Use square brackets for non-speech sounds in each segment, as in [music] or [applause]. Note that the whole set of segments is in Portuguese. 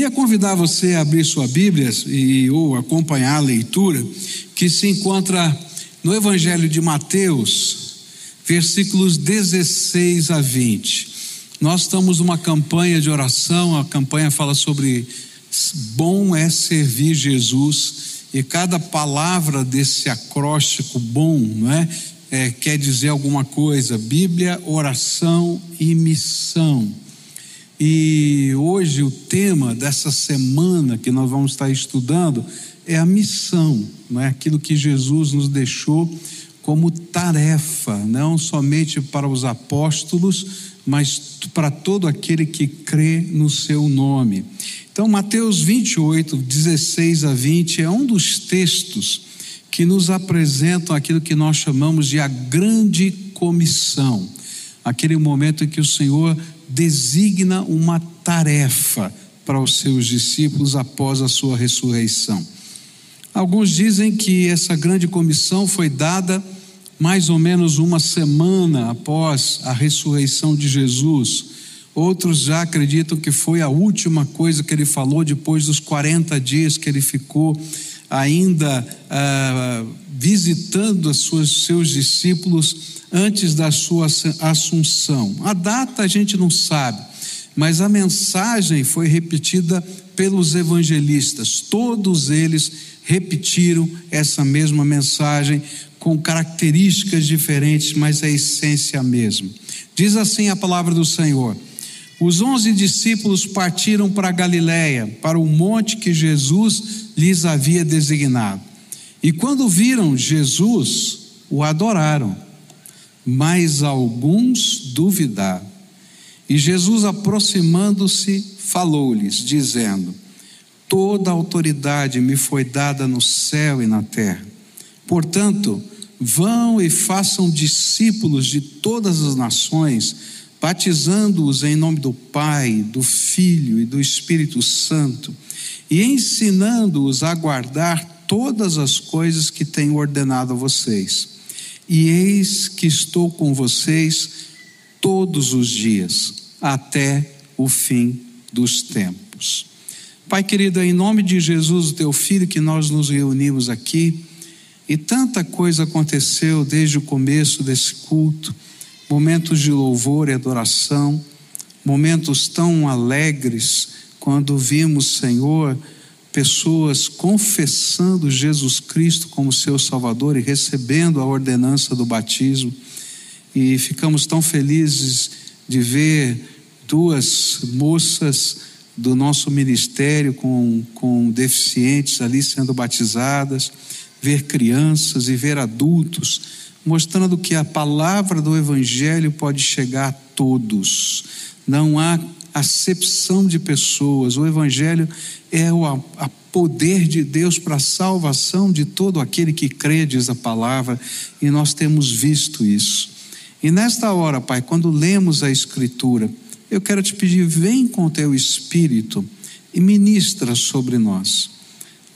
Queria convidar você a abrir sua Bíblia e ou acompanhar a leitura que se encontra no Evangelho de Mateus, versículos 16 a 20. Nós estamos numa campanha de oração, a campanha fala sobre bom é servir Jesus, e cada palavra desse acróstico bom, não é? é quer dizer alguma coisa. Bíblia, oração e missão. E hoje o tema dessa semana que nós vamos estar estudando é a missão, não é aquilo que Jesus nos deixou como tarefa, não somente para os apóstolos, mas para todo aquele que crê no seu nome. Então, Mateus 28, 16 a 20 é um dos textos que nos apresentam aquilo que nós chamamos de a grande comissão, aquele momento em que o Senhor designa uma tarefa para os seus discípulos após a sua ressurreição. Alguns dizem que essa grande comissão foi dada mais ou menos uma semana após a ressurreição de Jesus. Outros já acreditam que foi a última coisa que ele falou depois dos 40 dias que ele ficou ainda ah, visitando os seus discípulos antes da sua assunção. A data a gente não sabe, mas a mensagem foi repetida pelos evangelistas. Todos eles repetiram essa mesma mensagem com características diferentes, mas a essência mesma. Diz assim a palavra do Senhor. Os onze discípulos partiram para Galiléia, para o monte que Jesus lhes havia designado. E quando viram Jesus, o adoraram mas alguns duvidaram. E Jesus, aproximando-se, falou-lhes, dizendo: Toda autoridade me foi dada no céu e na terra. Portanto, vão e façam discípulos de todas as nações, batizando-os em nome do Pai, do Filho e do Espírito Santo, e ensinando-os a guardar todas as coisas que tenho ordenado a vocês e eis que estou com vocês todos os dias, até o fim dos tempos. Pai querido, em nome de Jesus, o teu filho, que nós nos reunimos aqui, e tanta coisa aconteceu desde o começo desse culto momentos de louvor e adoração, momentos tão alegres, quando vimos, Senhor, pessoas confessando Jesus Cristo como seu Salvador e recebendo a ordenança do batismo. E ficamos tão felizes de ver duas moças do nosso ministério com, com deficientes ali sendo batizadas, ver crianças e ver adultos, mostrando que a palavra do Evangelho pode chegar a todos. Não há acepção de pessoas. O Evangelho é o a poder de Deus para a salvação de todo aquele que crê, diz a palavra, e nós temos visto isso. E nesta hora, Pai, quando lemos a Escritura, eu quero te pedir, vem com o teu Espírito e ministra sobre nós.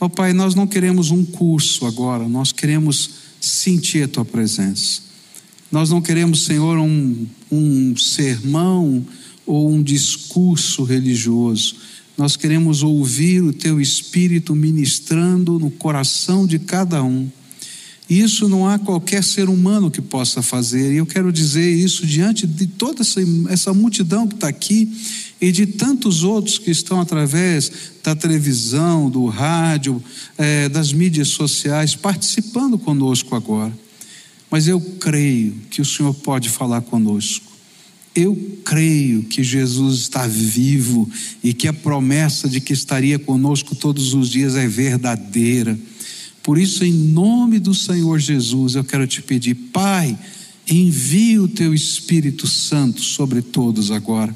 Ó oh, Pai, nós não queremos um curso agora, nós queremos sentir a tua presença. Nós não queremos, Senhor, um, um sermão ou um discurso religioso. Nós queremos ouvir o teu espírito ministrando no coração de cada um. Isso não há qualquer ser humano que possa fazer, e eu quero dizer isso diante de toda essa, essa multidão que está aqui e de tantos outros que estão através da televisão, do rádio, é, das mídias sociais, participando conosco agora. Mas eu creio que o Senhor pode falar conosco. Eu creio que Jesus está vivo e que a promessa de que estaria conosco todos os dias é verdadeira. Por isso, em nome do Senhor Jesus, eu quero te pedir, Pai, envie o teu Espírito Santo sobre todos agora,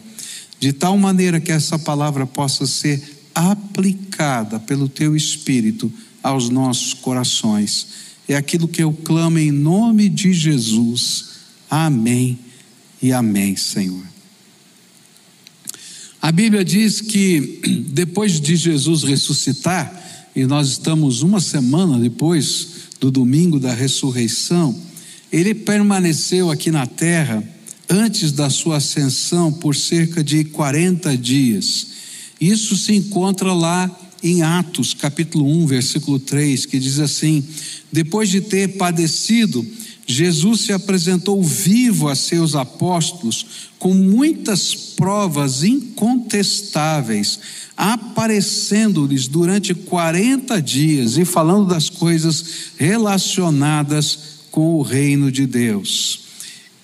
de tal maneira que essa palavra possa ser aplicada pelo teu Espírito aos nossos corações. É aquilo que eu clamo em nome de Jesus. Amém e amém, Senhor. A Bíblia diz que [clears throat] depois de Jesus ressuscitar, e nós estamos uma semana depois do domingo da ressurreição, ele permaneceu aqui na terra antes da sua ascensão por cerca de 40 dias. Isso se encontra lá em Atos, capítulo 1, versículo 3, que diz assim: Depois de ter padecido, Jesus se apresentou vivo a seus apóstolos com muitas provas incontestáveis, aparecendo-lhes durante 40 dias e falando das coisas relacionadas com o reino de Deus.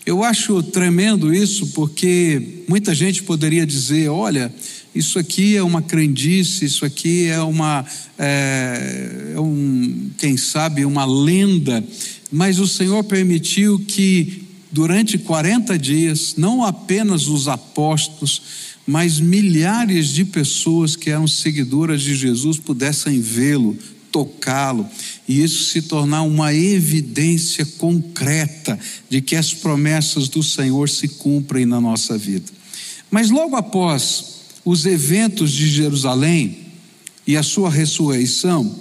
Eu acho tremendo isso porque muita gente poderia dizer: olha, isso aqui é uma crendice, isso aqui é uma, é, é um, quem sabe, uma lenda, mas o Senhor permitiu que durante 40 dias, não apenas os apóstolos, mas milhares de pessoas que eram seguidoras de Jesus pudessem vê-lo, tocá-lo, e isso se tornar uma evidência concreta de que as promessas do Senhor se cumprem na nossa vida. Mas logo após os eventos de Jerusalém e a sua ressurreição,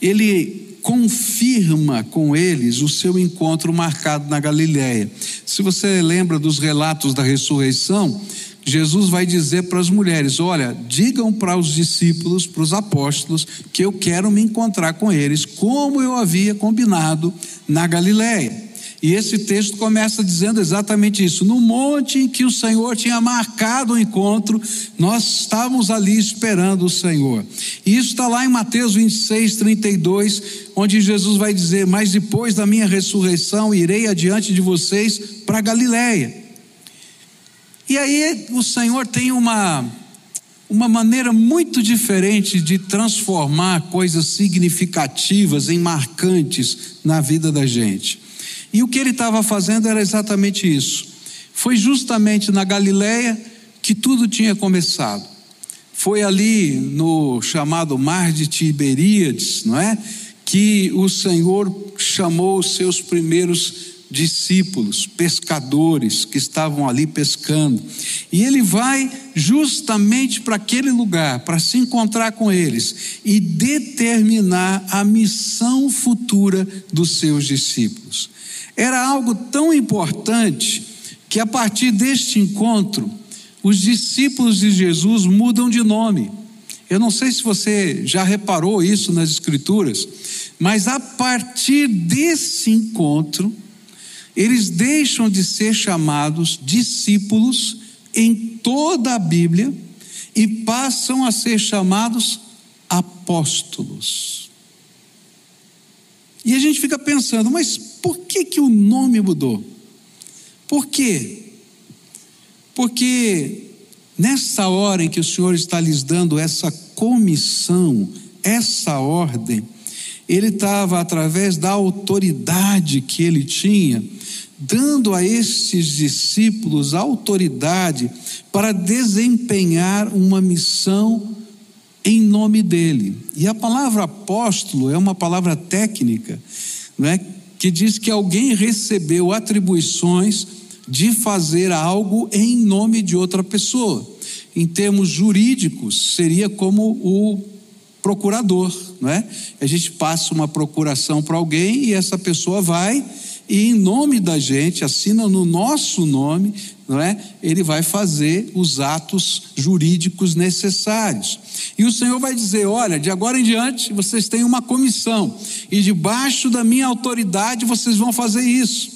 ele confirma com eles o seu encontro marcado na Galiléia. Se você lembra dos relatos da ressurreição, Jesus vai dizer para as mulheres: Olha, digam para os discípulos, para os apóstolos, que eu quero me encontrar com eles, como eu havia combinado na Galiléia. E esse texto começa dizendo exatamente isso. No monte em que o Senhor tinha marcado o encontro, nós estávamos ali esperando o Senhor. E isso está lá em Mateus 26, 32, onde Jesus vai dizer: Mas depois da minha ressurreição, irei adiante de vocês para Galiléia. E aí o Senhor tem uma, uma maneira muito diferente de transformar coisas significativas em marcantes na vida da gente. E o que ele estava fazendo era exatamente isso. Foi justamente na Galileia que tudo tinha começado. Foi ali no chamado Mar de Tiberíades, não é? Que o Senhor chamou os seus primeiros discípulos, pescadores que estavam ali pescando. E ele vai justamente para aquele lugar, para se encontrar com eles e determinar a missão futura dos seus discípulos. Era algo tão importante que a partir deste encontro, os discípulos de Jesus mudam de nome. Eu não sei se você já reparou isso nas Escrituras, mas a partir desse encontro, eles deixam de ser chamados discípulos em toda a Bíblia e passam a ser chamados apóstolos. E a gente fica pensando, mas por que, que o nome mudou? Por quê? Porque nessa hora em que o Senhor está lhes dando essa comissão, essa ordem, ele estava, através da autoridade que ele tinha, dando a esses discípulos autoridade para desempenhar uma missão em nome dele. E a palavra apóstolo é uma palavra técnica, não é? que diz que alguém recebeu atribuições de fazer algo em nome de outra pessoa. Em termos jurídicos, seria como o procurador, não é? A gente passa uma procuração para alguém e essa pessoa vai e em nome da gente, assina no nosso nome, não é? Ele vai fazer os atos jurídicos necessários. E o Senhor vai dizer: "Olha, de agora em diante vocês têm uma comissão e debaixo da minha autoridade vocês vão fazer isso".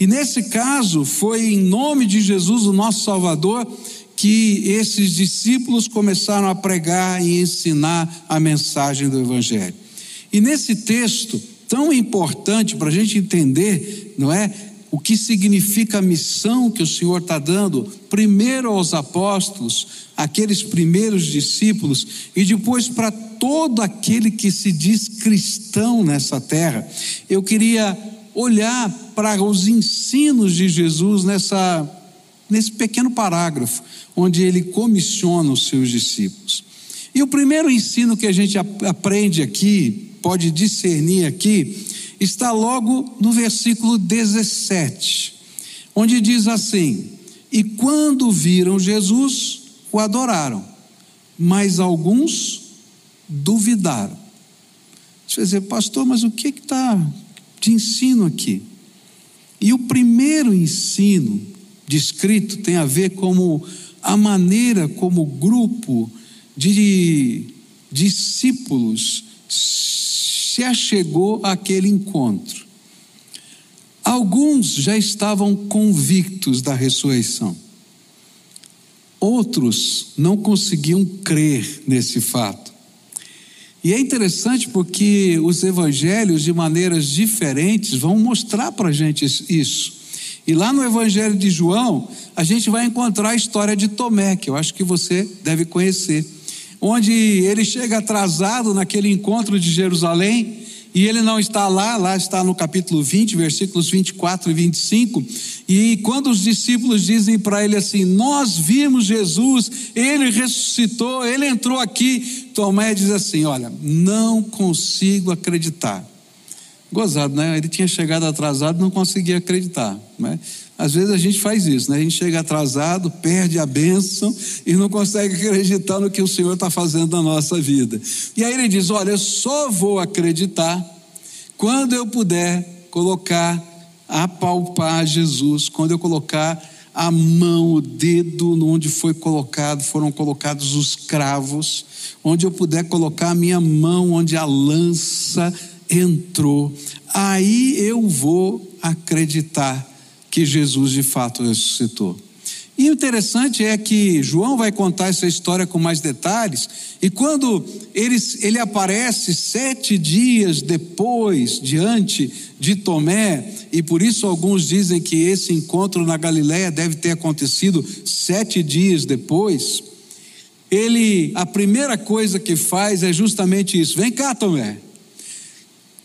E nesse caso foi em nome de Jesus, o nosso Salvador, que esses discípulos começaram a pregar e ensinar a mensagem do Evangelho. E nesse texto tão importante para a gente entender, não é? O que significa a missão que o Senhor está dando, primeiro aos apóstolos, aqueles primeiros discípulos, e depois para todo aquele que se diz cristão nessa terra. Eu queria olhar para os ensinos de Jesus nessa, nesse pequeno parágrafo onde ele comissiona os seus discípulos. E o primeiro ensino que a gente aprende aqui, pode discernir aqui, está logo no versículo 17, onde diz assim: E quando viram Jesus, o adoraram, mas alguns duvidaram. Você vai dizer, pastor, mas o que está de ensino aqui? E o primeiro ensino descrito tem a ver como a maneira como o grupo de discípulos se achegou àquele encontro. Alguns já estavam convictos da ressurreição. Outros não conseguiam crer nesse fato. E é interessante porque os evangelhos, de maneiras diferentes, vão mostrar para a gente isso. E lá no Evangelho de João, a gente vai encontrar a história de Tomé, que eu acho que você deve conhecer, onde ele chega atrasado naquele encontro de Jerusalém e ele não está lá, lá está no capítulo 20, versículos 24 e 25. E quando os discípulos dizem para ele assim: Nós vimos Jesus, ele ressuscitou, ele entrou aqui. Tomé diz assim: Olha, não consigo acreditar. Gozado, né? Ele tinha chegado atrasado, não conseguia acreditar. Né? Às vezes a gente faz isso, né? A gente chega atrasado, perde a bênção e não consegue [laughs] acreditar no que o Senhor está fazendo na nossa vida. E aí ele diz: Olha, eu só vou acreditar quando eu puder colocar, apalpar Jesus, quando eu colocar a mão, o dedo onde foi colocado, foram colocados os cravos, onde eu puder colocar a minha mão onde a lança entrou, aí eu vou acreditar que Jesus de fato ressuscitou. E interessante é que João vai contar essa história com mais detalhes, e quando ele, ele aparece sete dias depois, diante de Tomé, e por isso alguns dizem que esse encontro na Galiléia deve ter acontecido sete dias depois, ele, a primeira coisa que faz é justamente isso: vem cá, Tomé,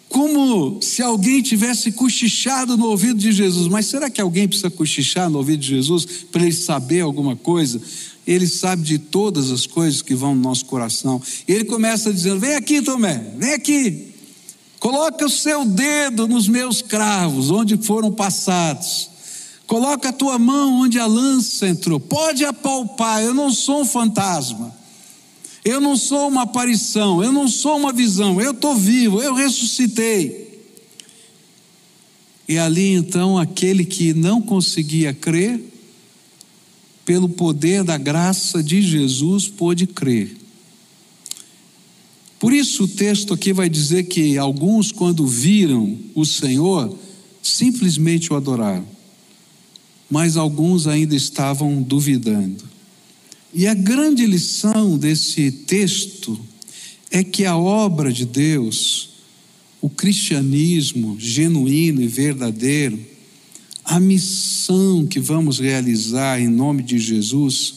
como se alguém tivesse cochichado no ouvido de Jesus. Mas será que alguém precisa cochichar no ouvido de Jesus para ele saber alguma coisa? Ele sabe de todas as coisas que vão no nosso coração. E ele começa dizendo: Vem aqui, Tomé, vem aqui. Coloca o seu dedo nos meus cravos, onde foram passados. Coloca a tua mão onde a lança entrou. Pode apalpar, eu não sou um fantasma. Eu não sou uma aparição, eu não sou uma visão, eu estou vivo, eu ressuscitei. E ali então, aquele que não conseguia crer, pelo poder da graça de Jesus, pôde crer. Por isso o texto aqui vai dizer que alguns, quando viram o Senhor, simplesmente o adoraram, mas alguns ainda estavam duvidando. E a grande lição desse texto é que a obra de Deus, o cristianismo genuíno e verdadeiro, a missão que vamos realizar em nome de Jesus,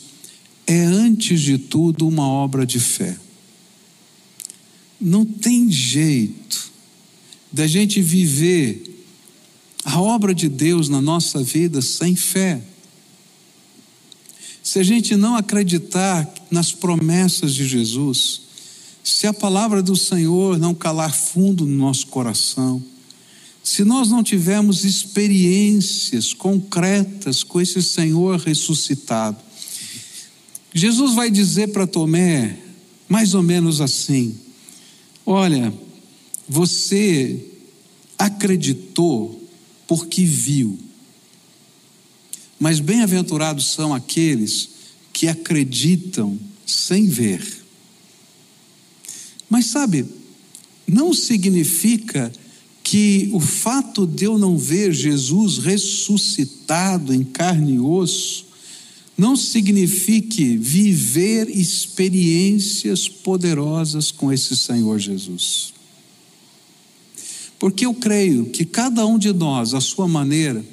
é antes de tudo uma obra de fé. Não tem jeito da gente viver a obra de Deus na nossa vida sem fé. Se a gente não acreditar nas promessas de Jesus, se a palavra do Senhor não calar fundo no nosso coração, se nós não tivermos experiências concretas com esse Senhor ressuscitado, Jesus vai dizer para Tomé, mais ou menos assim: Olha, você acreditou porque viu. Mas bem-aventurados são aqueles que acreditam sem ver. Mas sabe, não significa que o fato de eu não ver Jesus ressuscitado em carne e osso não signifique viver experiências poderosas com esse Senhor Jesus. Porque eu creio que cada um de nós, à sua maneira,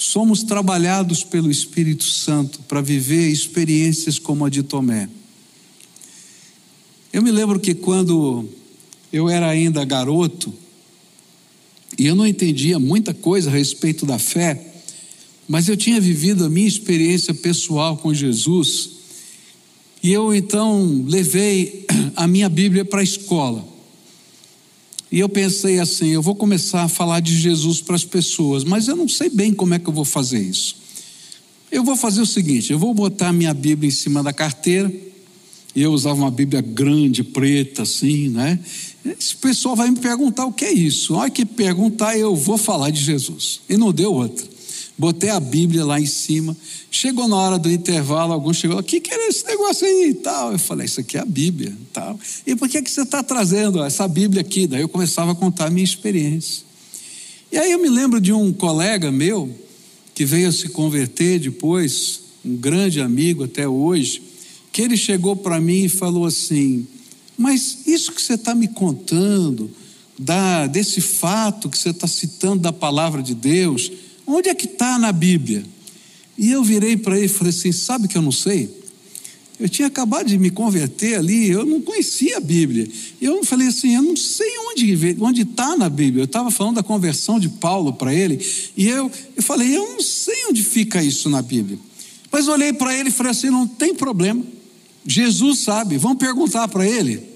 somos trabalhados pelo Espírito Santo para viver experiências como a de Tomé. Eu me lembro que quando eu era ainda garoto, e eu não entendia muita coisa a respeito da fé, mas eu tinha vivido a minha experiência pessoal com Jesus, e eu então levei a minha Bíblia para a escola. E eu pensei assim: eu vou começar a falar de Jesus para as pessoas, mas eu não sei bem como é que eu vou fazer isso. Eu vou fazer o seguinte: eu vou botar minha Bíblia em cima da carteira. E eu usava uma Bíblia grande, preta, assim, né? Esse pessoal vai me perguntar o que é isso. Olha que perguntar, eu vou falar de Jesus. E não deu outra. Botei a Bíblia lá em cima. Chegou na hora do intervalo, algum chegou, o que, que era esse negócio aí e tal? Eu falei, isso aqui é a Bíblia tal. E por que, que você está trazendo essa Bíblia aqui? Daí eu começava a contar a minha experiência. E aí eu me lembro de um colega meu, que veio a se converter depois, um grande amigo até hoje, que ele chegou para mim e falou assim: Mas isso que você está me contando, da, desse fato que você está citando da palavra de Deus, onde é que está na Bíblia? E eu virei para ele e falei assim: Sabe que eu não sei? Eu tinha acabado de me converter ali, eu não conhecia a Bíblia. Eu falei assim, eu não sei onde onde está na Bíblia. Eu estava falando da conversão de Paulo para ele, e eu, eu falei, eu não sei onde fica isso na Bíblia. Mas olhei para ele e falei assim: não tem problema. Jesus sabe, vamos perguntar para ele.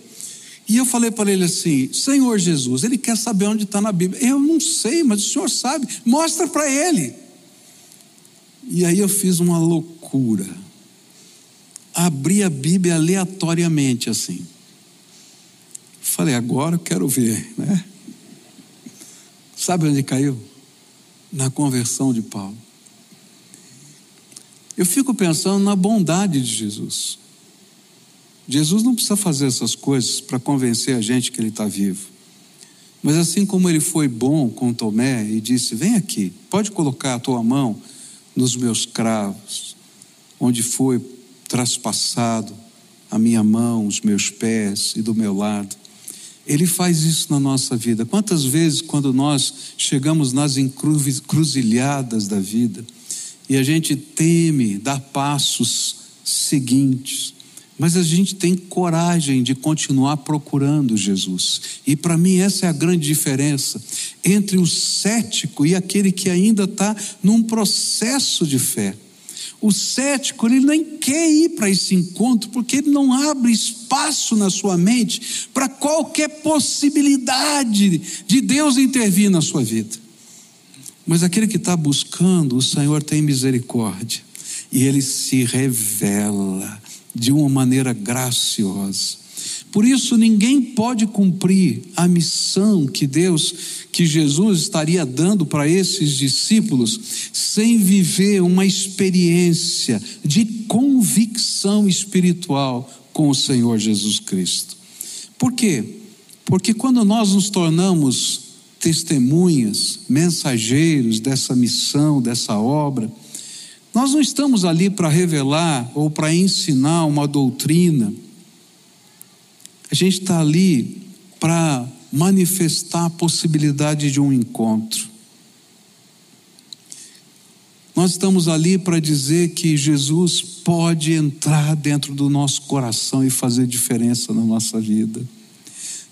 E eu falei para ele assim: Senhor Jesus, ele quer saber onde está na Bíblia. Eu não sei, mas o senhor sabe, mostra para ele. E aí eu fiz uma loucura. Abri a Bíblia aleatoriamente assim. Falei, agora eu quero ver, né? Sabe onde caiu? Na conversão de Paulo. Eu fico pensando na bondade de Jesus. Jesus não precisa fazer essas coisas para convencer a gente que ele está vivo. Mas assim como ele foi bom com Tomé e disse: Vem aqui, pode colocar a tua mão nos meus cravos, onde foi traspassado a minha mão, os meus pés e do meu lado. Ele faz isso na nossa vida. Quantas vezes, quando nós chegamos nas encruzilhadas da vida, e a gente teme dar passos seguintes, mas a gente tem coragem de continuar procurando Jesus. E para mim, essa é a grande diferença entre o cético e aquele que ainda está num processo de fé. O cético, ele nem quer ir para esse encontro, porque ele não abre espaço na sua mente para qualquer possibilidade de Deus intervir na sua vida. Mas aquele que está buscando, o Senhor tem misericórdia e ele se revela de uma maneira graciosa. Por isso, ninguém pode cumprir a missão que Deus, que Jesus estaria dando para esses discípulos, sem viver uma experiência de convicção espiritual com o Senhor Jesus Cristo. Por quê? Porque quando nós nos tornamos testemunhas, mensageiros dessa missão, dessa obra. Nós não estamos ali para revelar ou para ensinar uma doutrina. A gente está ali para manifestar a possibilidade de um encontro. Nós estamos ali para dizer que Jesus pode entrar dentro do nosso coração e fazer diferença na nossa vida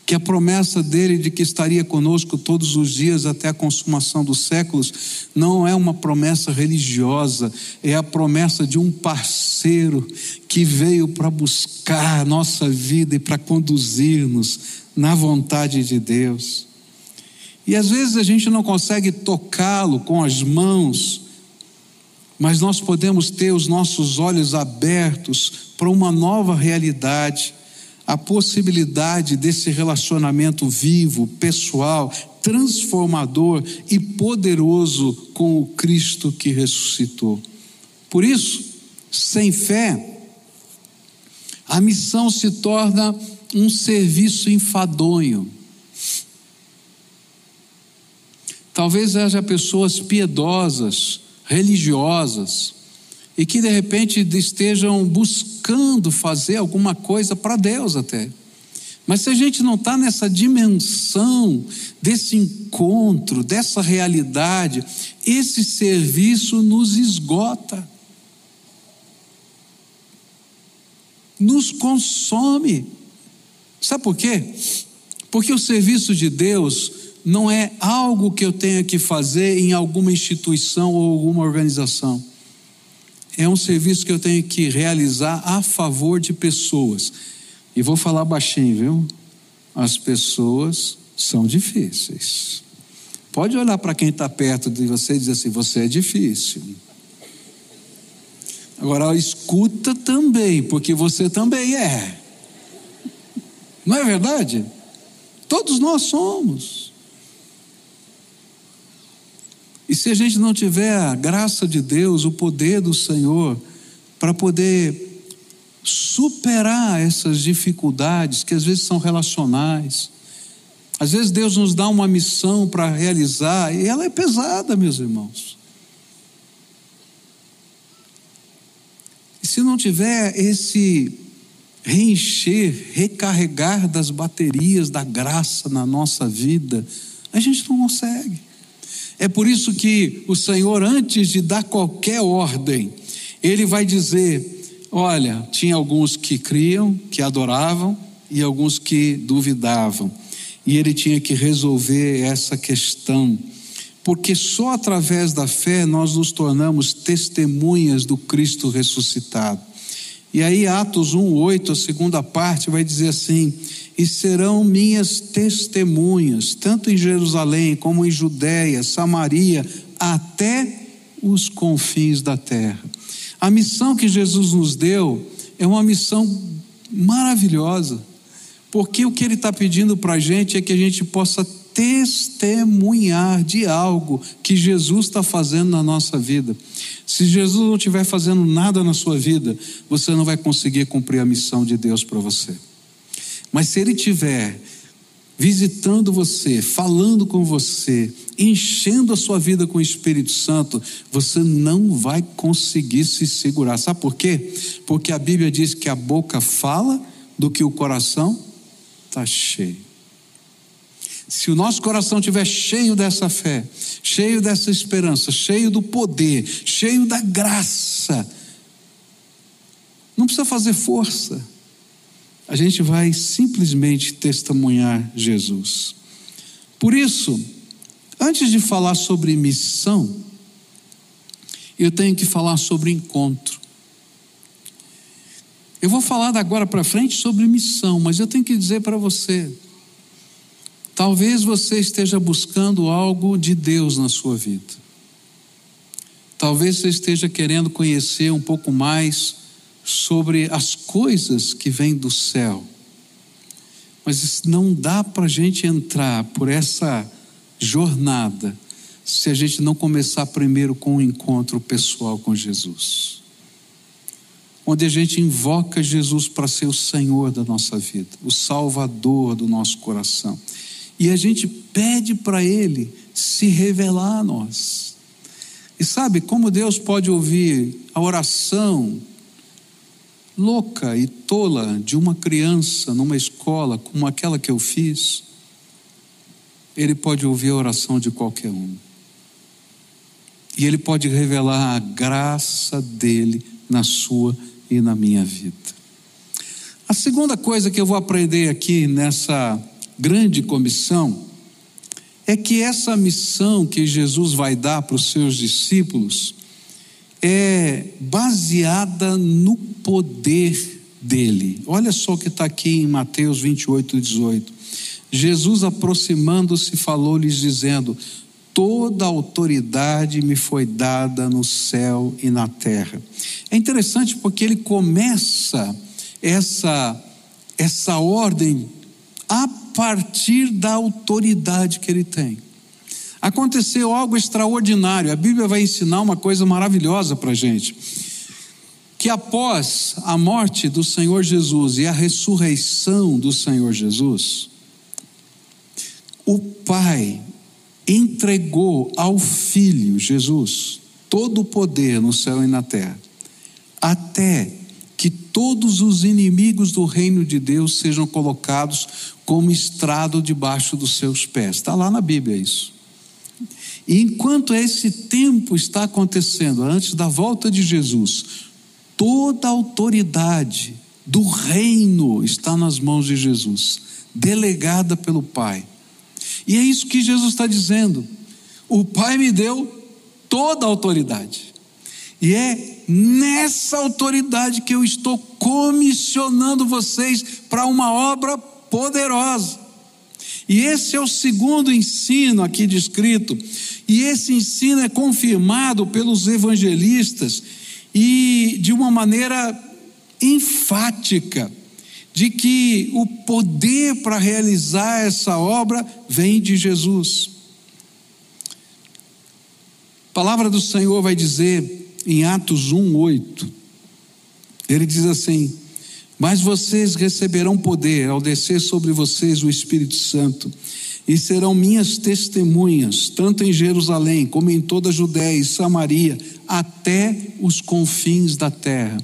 que a promessa dele de que estaria conosco todos os dias até a consumação dos séculos não é uma promessa religiosa, é a promessa de um parceiro que veio para buscar a nossa vida e para conduzir-nos na vontade de Deus. E às vezes a gente não consegue tocá-lo com as mãos, mas nós podemos ter os nossos olhos abertos para uma nova realidade a possibilidade desse relacionamento vivo, pessoal, transformador e poderoso com o Cristo que ressuscitou. Por isso, sem fé, a missão se torna um serviço enfadonho. Talvez haja pessoas piedosas, religiosas, e que de repente estejam buscando fazer alguma coisa para Deus até. Mas se a gente não está nessa dimensão desse encontro, dessa realidade, esse serviço nos esgota, nos consome. Sabe por quê? Porque o serviço de Deus não é algo que eu tenha que fazer em alguma instituição ou alguma organização é um serviço que eu tenho que realizar a favor de pessoas. E vou falar baixinho, viu? As pessoas são difíceis. Pode olhar para quem está perto de você e dizer assim: você é difícil. Agora, escuta também, porque você também é. Não é verdade? Todos nós somos. E se a gente não tiver a graça de Deus, o poder do Senhor, para poder superar essas dificuldades que às vezes são relacionais, às vezes Deus nos dá uma missão para realizar e ela é pesada, meus irmãos. E se não tiver esse reencher, recarregar das baterias da graça na nossa vida, a gente não consegue. É por isso que o Senhor, antes de dar qualquer ordem, ele vai dizer: olha, tinha alguns que criam, que adoravam, e alguns que duvidavam. E ele tinha que resolver essa questão, porque só através da fé nós nos tornamos testemunhas do Cristo ressuscitado. E aí, Atos 1,8, a segunda parte, vai dizer assim: E serão minhas testemunhas, tanto em Jerusalém como em Judéia, Samaria, até os confins da terra. A missão que Jesus nos deu é uma missão maravilhosa, porque o que Ele está pedindo para a gente é que a gente possa testemunhar de algo que Jesus está fazendo na nossa vida. Se Jesus não estiver fazendo nada na sua vida, você não vai conseguir cumprir a missão de Deus para você. Mas se Ele estiver visitando você, falando com você, enchendo a sua vida com o Espírito Santo, você não vai conseguir se segurar. Sabe por quê? Porque a Bíblia diz que a boca fala do que o coração está cheio. Se o nosso coração estiver cheio dessa fé, cheio dessa esperança, cheio do poder, cheio da graça, não precisa fazer força, a gente vai simplesmente testemunhar Jesus. Por isso, antes de falar sobre missão, eu tenho que falar sobre encontro. Eu vou falar agora para frente sobre missão, mas eu tenho que dizer para você, Talvez você esteja buscando algo de Deus na sua vida. Talvez você esteja querendo conhecer um pouco mais sobre as coisas que vêm do céu. Mas não dá para a gente entrar por essa jornada se a gente não começar primeiro com um encontro pessoal com Jesus. Onde a gente invoca Jesus para ser o Senhor da nossa vida, o Salvador do nosso coração. E a gente pede para Ele se revelar a nós. E sabe como Deus pode ouvir a oração louca e tola de uma criança numa escola como aquela que eu fiz? Ele pode ouvir a oração de qualquer um. E Ele pode revelar a graça dele na sua e na minha vida. A segunda coisa que eu vou aprender aqui nessa grande comissão é que essa missão que Jesus vai dar para os seus discípulos é baseada no poder dele. Olha só o que está aqui em Mateus 28, 18. Jesus, aproximando-se, falou-lhes, dizendo: Toda autoridade me foi dada no céu e na terra. É interessante porque ele começa essa, essa ordem a partir da autoridade que ele tem. Aconteceu algo extraordinário, a Bíblia vai ensinar uma coisa maravilhosa para a gente. Que após a morte do Senhor Jesus e a ressurreição do Senhor Jesus, o Pai entregou ao Filho Jesus todo o poder no céu e na terra, até que todos os inimigos do reino de Deus sejam colocados como estrado debaixo dos seus pés. Está lá na Bíblia isso. E enquanto esse tempo está acontecendo, antes da volta de Jesus, toda a autoridade do reino está nas mãos de Jesus, delegada pelo Pai. E é isso que Jesus está dizendo. O Pai me deu toda a autoridade. E é nessa autoridade que eu estou comissionando vocês para uma obra poderosa. E esse é o segundo ensino aqui descrito. E esse ensino é confirmado pelos evangelistas e de uma maneira enfática de que o poder para realizar essa obra vem de Jesus. A palavra do Senhor vai dizer em Atos 1, 8. Ele diz assim: Mas vocês receberão poder ao descer sobre vocês o Espírito Santo, e serão minhas testemunhas, tanto em Jerusalém como em toda a Judéia e Samaria, até os confins da terra.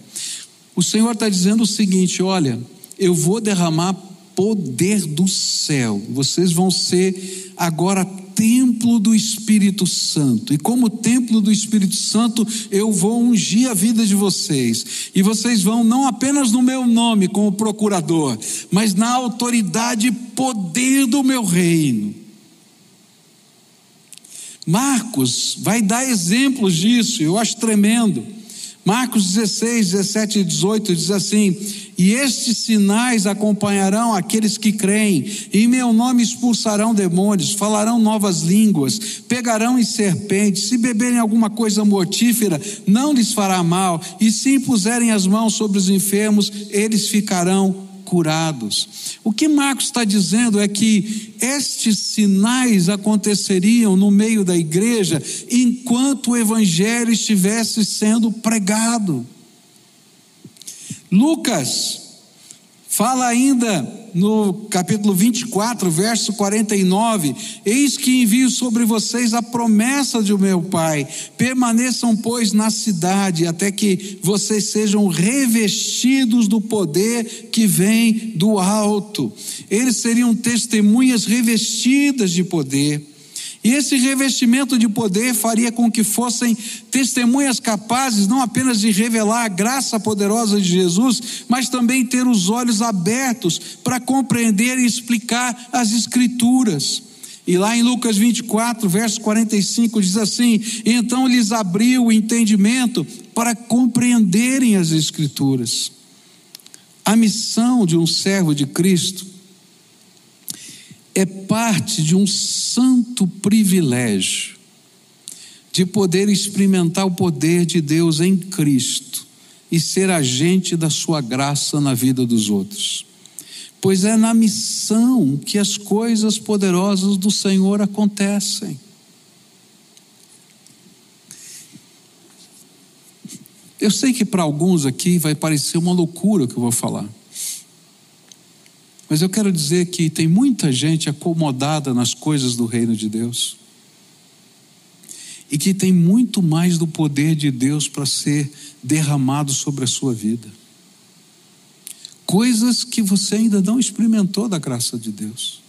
O Senhor está dizendo o seguinte: olha, eu vou derramar poder do céu, vocês vão ser agora templo do Espírito Santo. E como templo do Espírito Santo, eu vou ungir a vida de vocês. E vocês vão não apenas no meu nome como procurador, mas na autoridade e poder do meu reino. Marcos vai dar exemplos disso, eu acho tremendo. Marcos 16, 17 e 18 diz assim: E estes sinais acompanharão aqueles que creem, em meu nome expulsarão demônios, falarão novas línguas, pegarão em serpentes, se beberem alguma coisa mortífera, não lhes fará mal, e se impuserem as mãos sobre os enfermos, eles ficarão curados. O que Marcos está dizendo é que estes sinais aconteceriam no meio da igreja enquanto o evangelho estivesse sendo pregado. Lucas fala ainda no capítulo 24, verso 49: Eis que envio sobre vocês a promessa de meu Pai. Permaneçam, pois, na cidade, até que vocês sejam revestidos do poder que vem do alto. Eles seriam testemunhas revestidas de poder. E esse revestimento de poder faria com que fossem testemunhas capazes não apenas de revelar a graça poderosa de Jesus, mas também ter os olhos abertos para compreender e explicar as Escrituras. E lá em Lucas 24, verso 45, diz assim: Então lhes abriu o entendimento para compreenderem as Escrituras. A missão de um servo de Cristo é parte de um santo privilégio de poder experimentar o poder de Deus em Cristo e ser agente da sua graça na vida dos outros. Pois é na missão que as coisas poderosas do Senhor acontecem. Eu sei que para alguns aqui vai parecer uma loucura o que eu vou falar. Mas eu quero dizer que tem muita gente acomodada nas coisas do reino de Deus. E que tem muito mais do poder de Deus para ser derramado sobre a sua vida. Coisas que você ainda não experimentou da graça de Deus.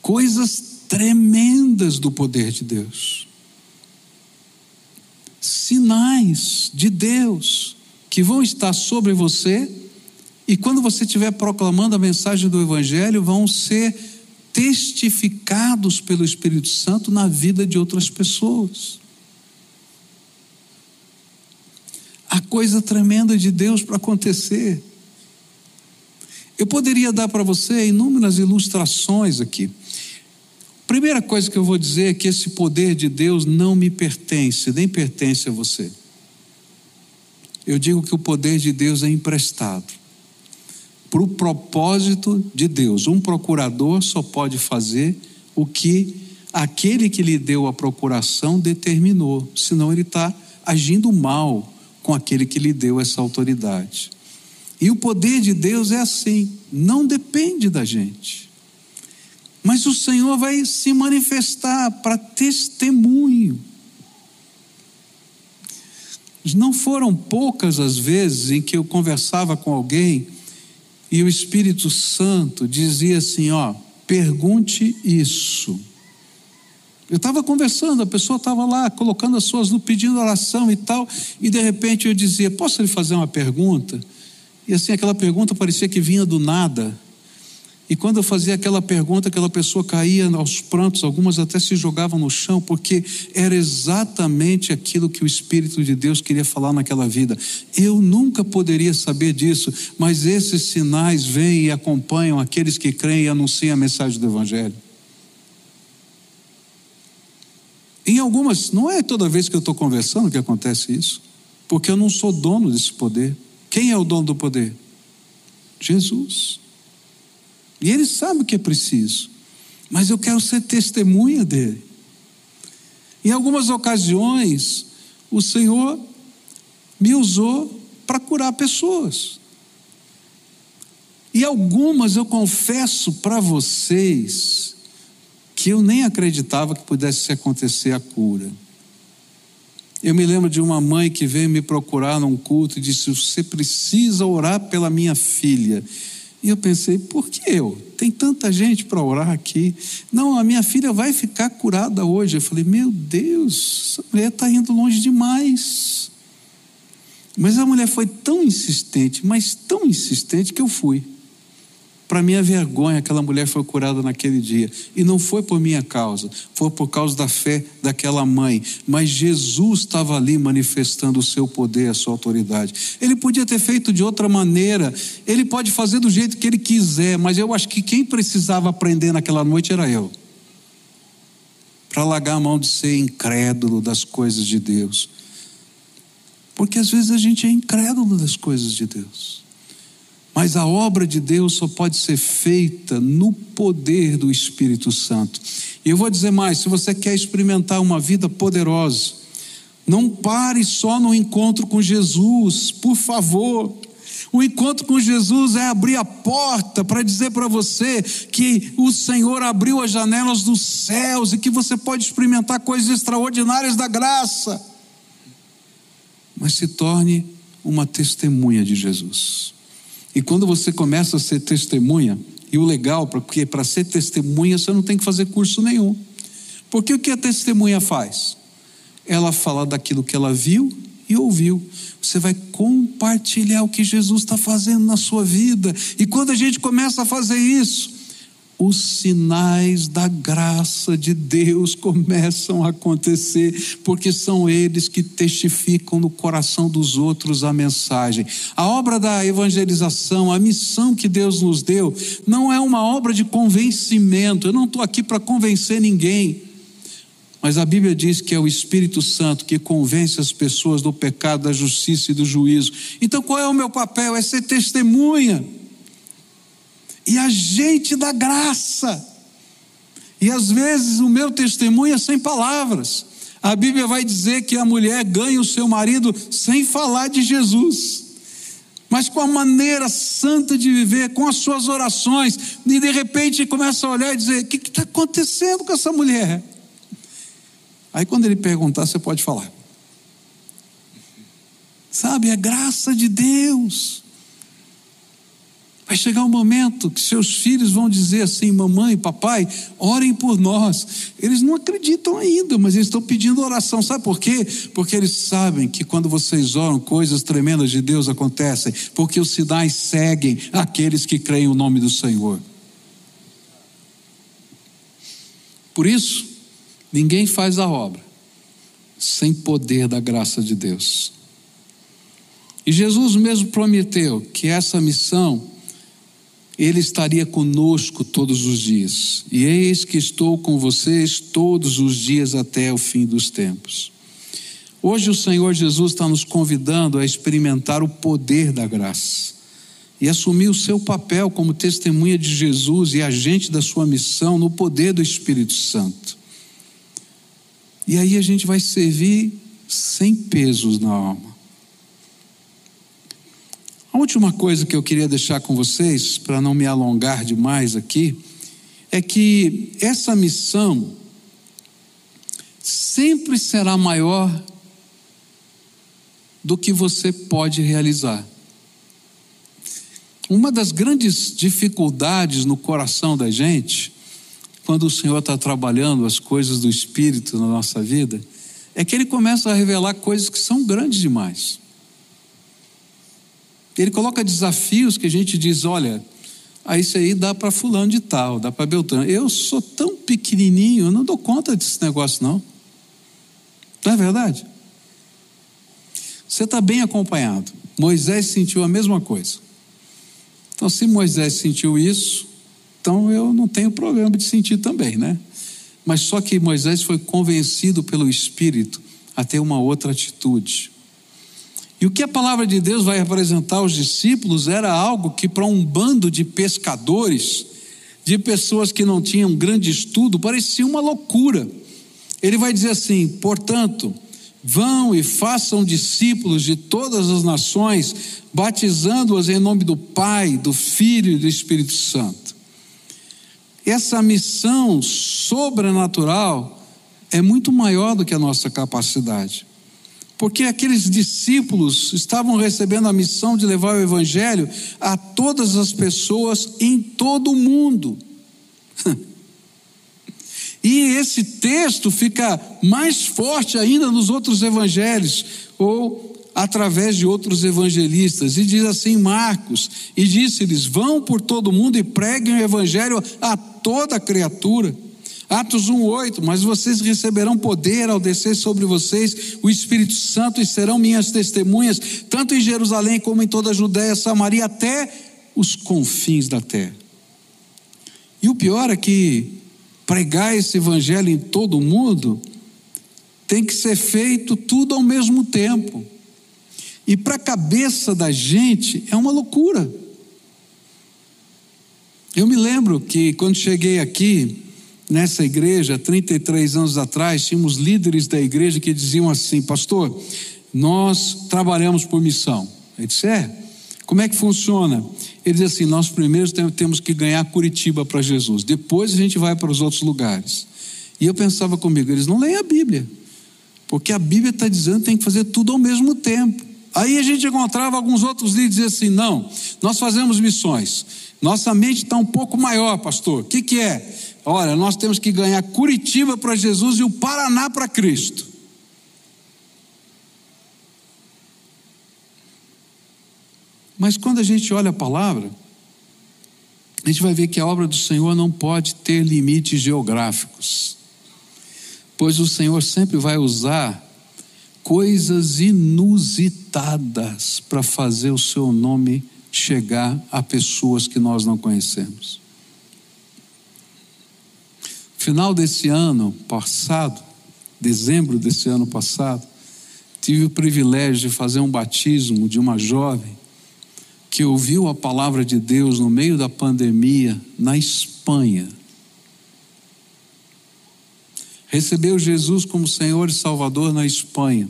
Coisas tremendas do poder de Deus. Sinais de Deus que vão estar sobre você e quando você estiver proclamando a mensagem do Evangelho, vão ser testificados pelo Espírito Santo na vida de outras pessoas. A coisa tremenda de Deus para acontecer. Eu poderia dar para você inúmeras ilustrações aqui. Primeira coisa que eu vou dizer é que esse poder de Deus não me pertence, nem pertence a você. Eu digo que o poder de Deus é emprestado para o propósito de Deus. Um procurador só pode fazer o que aquele que lhe deu a procuração determinou, senão ele está agindo mal com aquele que lhe deu essa autoridade. E o poder de Deus é assim, não depende da gente. Mas o Senhor vai se manifestar para testemunho. Não foram poucas as vezes em que eu conversava com alguém e o Espírito Santo dizia assim: ó, pergunte isso. Eu estava conversando, a pessoa estava lá colocando as suas pedindo oração e tal, e de repente eu dizia: Posso lhe fazer uma pergunta? E assim, aquela pergunta parecia que vinha do nada. E quando eu fazia aquela pergunta, aquela pessoa caía aos prantos, algumas até se jogavam no chão, porque era exatamente aquilo que o Espírito de Deus queria falar naquela vida. Eu nunca poderia saber disso, mas esses sinais vêm e acompanham aqueles que creem e anunciam a mensagem do Evangelho. Em algumas, não é toda vez que eu estou conversando que acontece isso, porque eu não sou dono desse poder. Quem é o dono do poder? Jesus. E ele sabe o que é preciso. Mas eu quero ser testemunha dele. Em algumas ocasiões, o Senhor me usou para curar pessoas. E algumas eu confesso para vocês que eu nem acreditava que pudesse acontecer a cura. Eu me lembro de uma mãe que veio me procurar num culto e disse: Você precisa orar pela minha filha. E eu pensei: Por que eu? Tem tanta gente para orar aqui. Não, a minha filha vai ficar curada hoje. Eu falei: Meu Deus, essa mulher está indo longe demais. Mas a mulher foi tão insistente, mas tão insistente que eu fui. Para minha vergonha, aquela mulher foi curada naquele dia. E não foi por minha causa, foi por causa da fé daquela mãe. Mas Jesus estava ali manifestando o seu poder, a sua autoridade. Ele podia ter feito de outra maneira, ele pode fazer do jeito que ele quiser, mas eu acho que quem precisava aprender naquela noite era eu. Para largar a mão de ser incrédulo das coisas de Deus. Porque às vezes a gente é incrédulo das coisas de Deus. Mas a obra de Deus só pode ser feita no poder do Espírito Santo. E eu vou dizer mais: se você quer experimentar uma vida poderosa, não pare só no encontro com Jesus, por favor. O encontro com Jesus é abrir a porta para dizer para você que o Senhor abriu as janelas dos céus e que você pode experimentar coisas extraordinárias da graça. Mas se torne uma testemunha de Jesus. E quando você começa a ser testemunha, e o legal, porque para ser testemunha você não tem que fazer curso nenhum. Porque o que a testemunha faz? Ela fala daquilo que ela viu e ouviu. Você vai compartilhar o que Jesus está fazendo na sua vida. E quando a gente começa a fazer isso, os sinais da graça de Deus começam a acontecer, porque são eles que testificam no coração dos outros a mensagem. A obra da evangelização, a missão que Deus nos deu, não é uma obra de convencimento, eu não estou aqui para convencer ninguém. Mas a Bíblia diz que é o Espírito Santo que convence as pessoas do pecado, da justiça e do juízo. Então qual é o meu papel? É ser testemunha e agente da graça. E às vezes o meu testemunho é sem palavras. A Bíblia vai dizer que a mulher ganha o seu marido sem falar de Jesus, mas com a maneira santa de viver, com as suas orações, e de repente começa a olhar e dizer: O que está acontecendo com essa mulher? Aí quando ele perguntar, você pode falar. Sabe, é graça de Deus. Vai chegar um momento que seus filhos vão dizer assim: mamãe, papai, orem por nós. Eles não acreditam ainda, mas eles estão pedindo oração. Sabe por quê? Porque eles sabem que quando vocês oram, coisas tremendas de Deus acontecem, porque os sinais seguem aqueles que creem o nome do Senhor. Por isso, ninguém faz a obra sem poder da graça de Deus. E Jesus mesmo prometeu que essa missão ele estaria conosco todos os dias. E eis que estou com vocês todos os dias até o fim dos tempos. Hoje o Senhor Jesus está nos convidando a experimentar o poder da graça e assumir o seu papel como testemunha de Jesus e agente da sua missão no poder do Espírito Santo. E aí a gente vai servir sem pesos na alma. A última coisa que eu queria deixar com vocês, para não me alongar demais aqui, é que essa missão sempre será maior do que você pode realizar. Uma das grandes dificuldades no coração da gente, quando o Senhor está trabalhando as coisas do Espírito na nossa vida, é que Ele começa a revelar coisas que são grandes demais. Ele coloca desafios que a gente diz: olha, ah, isso aí dá para fulano de tal, dá para Beltrano. Eu sou tão pequenininho, não dou conta desse negócio, não. Não é verdade? Você está bem acompanhado. Moisés sentiu a mesma coisa. Então, se Moisés sentiu isso, então eu não tenho problema de sentir também, né? Mas só que Moisés foi convencido pelo Espírito a ter uma outra atitude. E o que a palavra de Deus vai apresentar aos discípulos era algo que, para um bando de pescadores, de pessoas que não tinham grande estudo, parecia uma loucura. Ele vai dizer assim: portanto, vão e façam discípulos de todas as nações, batizando-os em nome do Pai, do Filho e do Espírito Santo. Essa missão sobrenatural é muito maior do que a nossa capacidade. Porque aqueles discípulos estavam recebendo a missão de levar o Evangelho a todas as pessoas em todo o mundo. [laughs] E esse texto fica mais forte ainda nos outros evangelhos, ou através de outros evangelistas. E diz assim: Marcos, e disse-lhes: Vão por todo mundo e preguem o evangelho a toda criatura. Atos 1:8, mas vocês receberão poder ao descer sobre vocês o Espírito Santo e serão minhas testemunhas, tanto em Jerusalém como em toda a Judéia, Samaria, até os confins da terra. E o pior é que pregar esse evangelho em todo o mundo tem que ser feito tudo ao mesmo tempo. E para a cabeça da gente é uma loucura. Eu me lembro que quando cheguei aqui, nessa igreja, 33 anos atrás, tínhamos líderes da igreja que diziam assim: Pastor, nós trabalhamos por missão. Ele disse: É, como é que funciona? Ele diz assim: Nós primeiro temos que ganhar Curitiba para Jesus, depois a gente vai para os outros lugares. E eu pensava comigo: eles não leem a Bíblia, porque a Bíblia está dizendo que tem que fazer tudo ao mesmo tempo. Aí a gente encontrava alguns outros líderes e assim: Não, nós fazemos missões. Nossa mente está um pouco maior, pastor. O que, que é? Olha, nós temos que ganhar Curitiba para Jesus e o Paraná para Cristo. Mas quando a gente olha a palavra, a gente vai ver que a obra do Senhor não pode ter limites geográficos, pois o Senhor sempre vai usar coisas inusitadas para fazer o seu nome chegar a pessoas que nós não conhecemos. Final desse ano passado, dezembro desse ano passado, tive o privilégio de fazer um batismo de uma jovem que ouviu a palavra de Deus no meio da pandemia na Espanha. Recebeu Jesus como Senhor e Salvador na Espanha.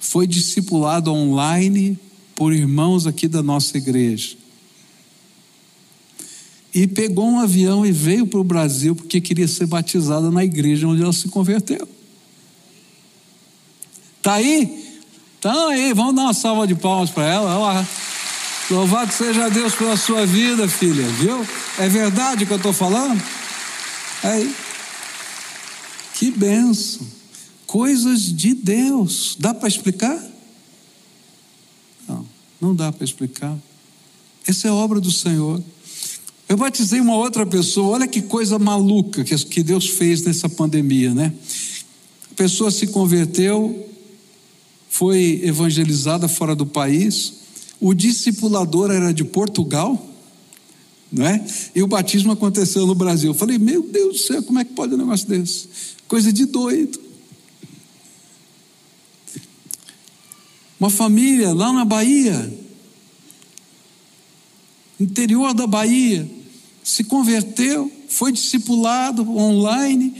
Foi discipulado online por irmãos aqui da nossa igreja. E pegou um avião e veio para o Brasil porque queria ser batizada na igreja onde ela se converteu. Tá aí? Então aí, vamos dar uma salva de palmas para ela. Louvado seja Deus pela sua vida, filha, viu? É verdade o que eu estou falando? Aí. Que benção. Coisas de Deus. Dá para explicar? Não, não dá para explicar. Essa é obra do Senhor. Eu batizei uma outra pessoa, olha que coisa maluca que Deus fez nessa pandemia, né? A pessoa se converteu, foi evangelizada fora do país, o discipulador era de Portugal, não é? E o batismo aconteceu no Brasil. Eu falei, meu Deus do céu, como é que pode um negócio desse? Coisa de doido. Uma família lá na Bahia, interior da Bahia, se converteu, foi discipulado online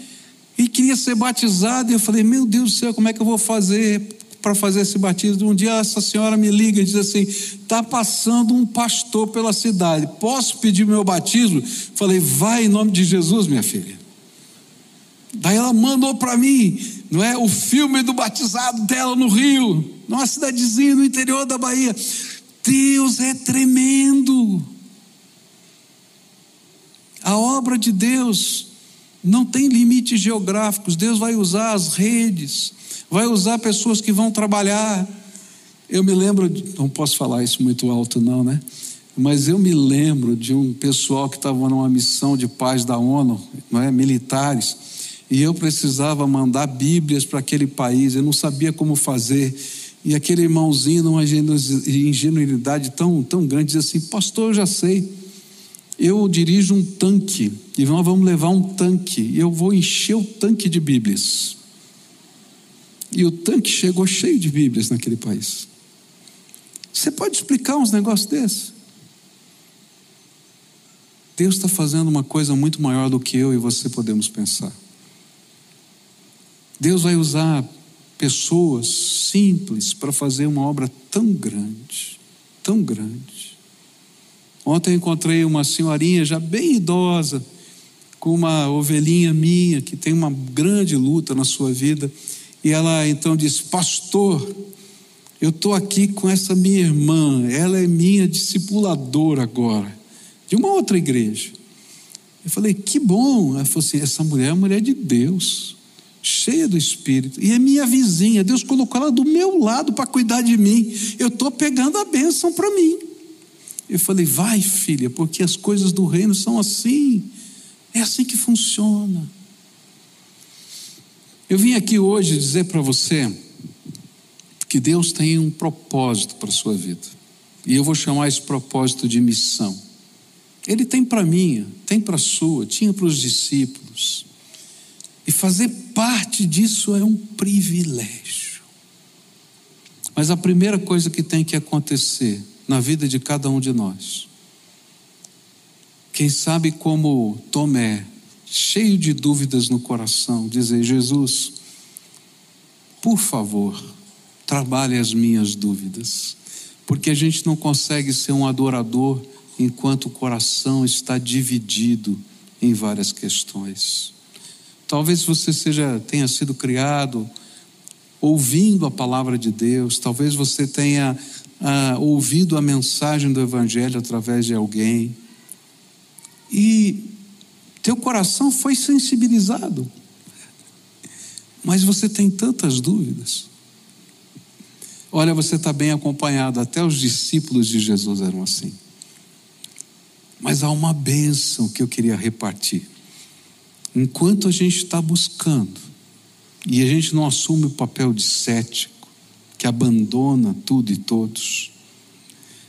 e queria ser batizado. E eu falei, meu Deus do céu, como é que eu vou fazer? para fazer esse batismo. Um dia essa senhora me liga e diz assim: está passando um pastor pela cidade, posso pedir meu batismo? Falei, vai em nome de Jesus, minha filha. Daí ela mandou para mim, não é, o filme do batizado dela no Rio, numa cidadezinha no interior da Bahia. Deus é tremendo. A obra de Deus não tem limites geográficos. Deus vai usar as redes, vai usar pessoas que vão trabalhar. Eu me lembro, não posso falar isso muito alto, não, né? Mas eu me lembro de um pessoal que estava numa missão de paz da ONU, não é? militares, e eu precisava mandar Bíblias para aquele país, eu não sabia como fazer. E aquele irmãozinho, numa ingenuidade tão, tão grande, dizia assim: Pastor, eu já sei, eu dirijo um tanque, e nós vamos levar um tanque, e eu vou encher o tanque de Bíblias. E o tanque chegou cheio de Bíblias naquele país. Você pode explicar uns negócios desses? Deus está fazendo uma coisa muito maior do que eu e você podemos pensar. Deus vai usar pessoas simples para fazer uma obra tão grande, tão grande. Ontem encontrei uma senhorinha já bem idosa, com uma ovelhinha minha que tem uma grande luta na sua vida, e ela então disse: Pastor, eu estou aqui com essa minha irmã, ela é minha discipuladora agora, de uma outra igreja. Eu falei: Que bom. Ela falou assim: Essa mulher é a mulher de Deus cheia do Espírito, e é minha vizinha, Deus colocou ela do meu lado para cuidar de mim, eu estou pegando a bênção para mim. Eu falei, vai filha, porque as coisas do reino são assim, é assim que funciona. Eu vim aqui hoje dizer para você que Deus tem um propósito para a sua vida, e eu vou chamar esse propósito de missão. Ele tem para mim, tem para a sua, tinha para os discípulos. E fazer parte disso é um privilégio. Mas a primeira coisa que tem que acontecer na vida de cada um de nós, quem sabe como Tomé, cheio de dúvidas no coração, dizer: Jesus, por favor, trabalhe as minhas dúvidas, porque a gente não consegue ser um adorador enquanto o coração está dividido em várias questões. Talvez você seja tenha sido criado ouvindo a palavra de Deus, talvez você tenha ah, ouvido a mensagem do Evangelho através de alguém e teu coração foi sensibilizado, mas você tem tantas dúvidas. Olha, você está bem acompanhado, até os discípulos de Jesus eram assim. Mas há uma bênção que eu queria repartir. Enquanto a gente está buscando e a gente não assume o papel de cético, que abandona tudo e todos,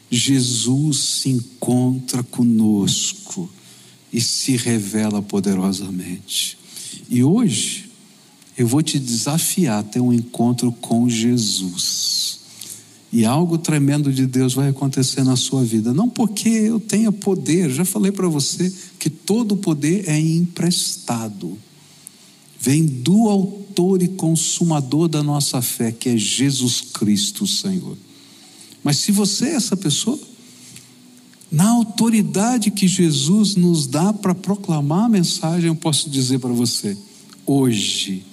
Jesus se encontra conosco e se revela poderosamente. E hoje eu vou te desafiar a ter um encontro com Jesus. E algo tremendo de Deus vai acontecer na sua vida. Não porque eu tenha poder, já falei para você que todo poder é emprestado. Vem do autor e consumador da nossa fé, que é Jesus Cristo, Senhor. Mas se você é essa pessoa, na autoridade que Jesus nos dá para proclamar a mensagem, eu posso dizer para você: hoje,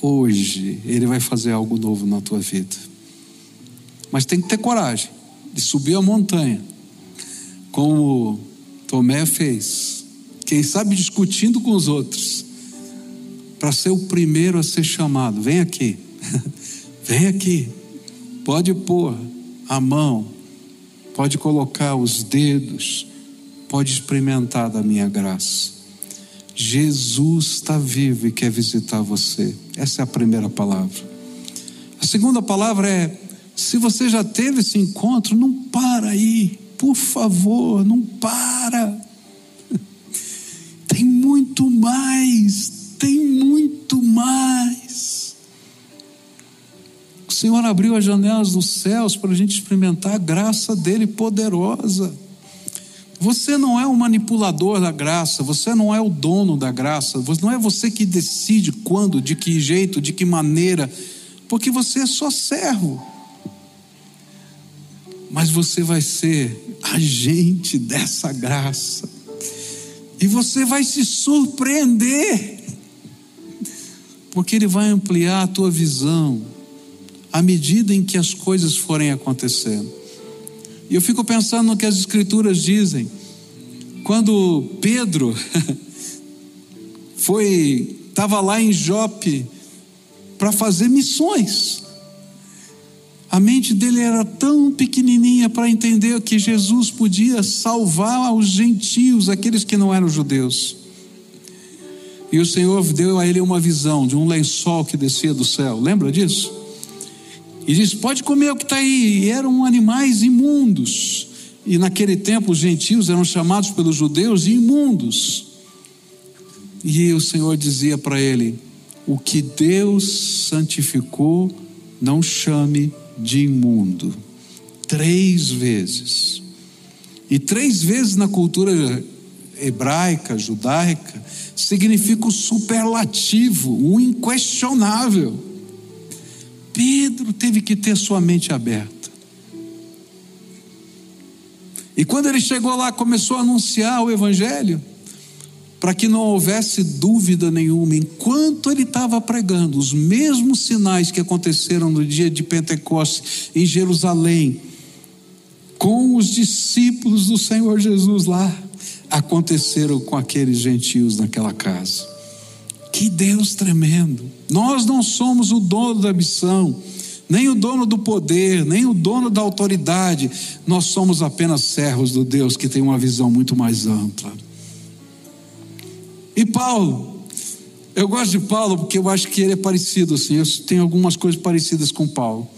hoje, Ele vai fazer algo novo na tua vida. Mas tem que ter coragem de subir a montanha, como Tomé fez. Quem sabe discutindo com os outros, para ser o primeiro a ser chamado. Vem aqui, [laughs] vem aqui. Pode pôr a mão, pode colocar os dedos, pode experimentar da minha graça. Jesus está vivo e quer visitar você. Essa é a primeira palavra. A segunda palavra é se você já teve esse encontro, não para aí, por favor, não para. Tem muito mais, tem muito mais. O Senhor abriu as janelas dos céus para a gente experimentar a graça dele poderosa. Você não é o manipulador da graça, você não é o dono da graça, não é você que decide quando, de que jeito, de que maneira, porque você é só servo mas você vai ser agente dessa graça. E você vai se surpreender, porque Ele vai ampliar a tua visão à medida em que as coisas forem acontecendo. E eu fico pensando no que as Escrituras dizem. Quando Pedro [laughs] foi, estava lá em Jope para fazer missões. A mente dele era tão pequenininha para entender que Jesus podia salvar os gentios, aqueles que não eram judeus. E o Senhor deu a ele uma visão de um lençol que descia do céu. Lembra disso? E disse: Pode comer o que está aí. E eram animais imundos. E naquele tempo os gentios eram chamados pelos judeus de imundos. E o Senhor dizia para ele: O que Deus santificou, não chame de imundo. Três vezes. E três vezes na cultura hebraica, judaica, significa o superlativo, o inquestionável. Pedro teve que ter sua mente aberta. E quando ele chegou lá, começou a anunciar o Evangelho, para que não houvesse dúvida nenhuma, enquanto ele estava pregando, os mesmos sinais que aconteceram no dia de Pentecostes em Jerusalém, com os discípulos do Senhor Jesus lá, aconteceram com aqueles gentios naquela casa. Que Deus tremendo! Nós não somos o dono da missão, nem o dono do poder, nem o dono da autoridade, nós somos apenas servos do Deus que tem uma visão muito mais ampla. E Paulo, eu gosto de Paulo porque eu acho que ele é parecido assim, eu tenho algumas coisas parecidas com Paulo.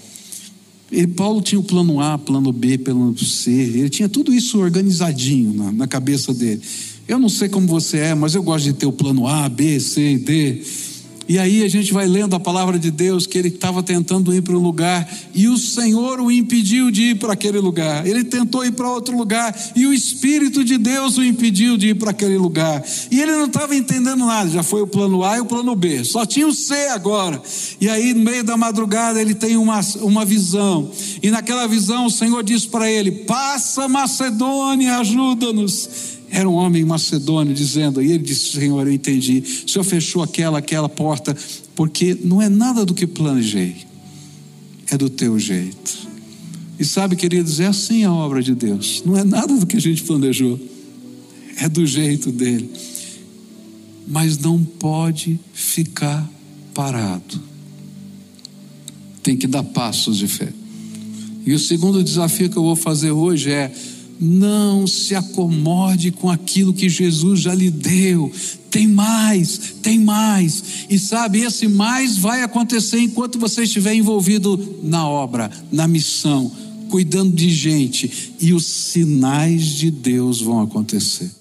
E Paulo tinha o plano A, plano B, plano C, ele tinha tudo isso organizadinho na, na cabeça dele. Eu não sei como você é, mas eu gosto de ter o plano A, B, C, D. E aí a gente vai lendo a palavra de Deus que ele estava tentando ir para um lugar e o Senhor o impediu de ir para aquele lugar. Ele tentou ir para outro lugar e o Espírito de Deus o impediu de ir para aquele lugar. E ele não estava entendendo nada, já foi o plano A e o plano B, só tinha o C agora. E aí, no meio da madrugada, ele tem uma, uma visão, e naquela visão o Senhor diz para ele: Passa Macedônia, ajuda-nos era um homem macedônio dizendo, e ele disse: Senhor, eu entendi. O Senhor fechou aquela, aquela porta, porque não é nada do que planejei, é do teu jeito. E sabe, queridos, é assim a obra de Deus, não é nada do que a gente planejou, é do jeito dele. Mas não pode ficar parado, tem que dar passos de fé. E o segundo desafio que eu vou fazer hoje é não se acomode com aquilo que Jesus já lhe deu. Tem mais, tem mais. E sabe, esse mais vai acontecer enquanto você estiver envolvido na obra, na missão, cuidando de gente. E os sinais de Deus vão acontecer.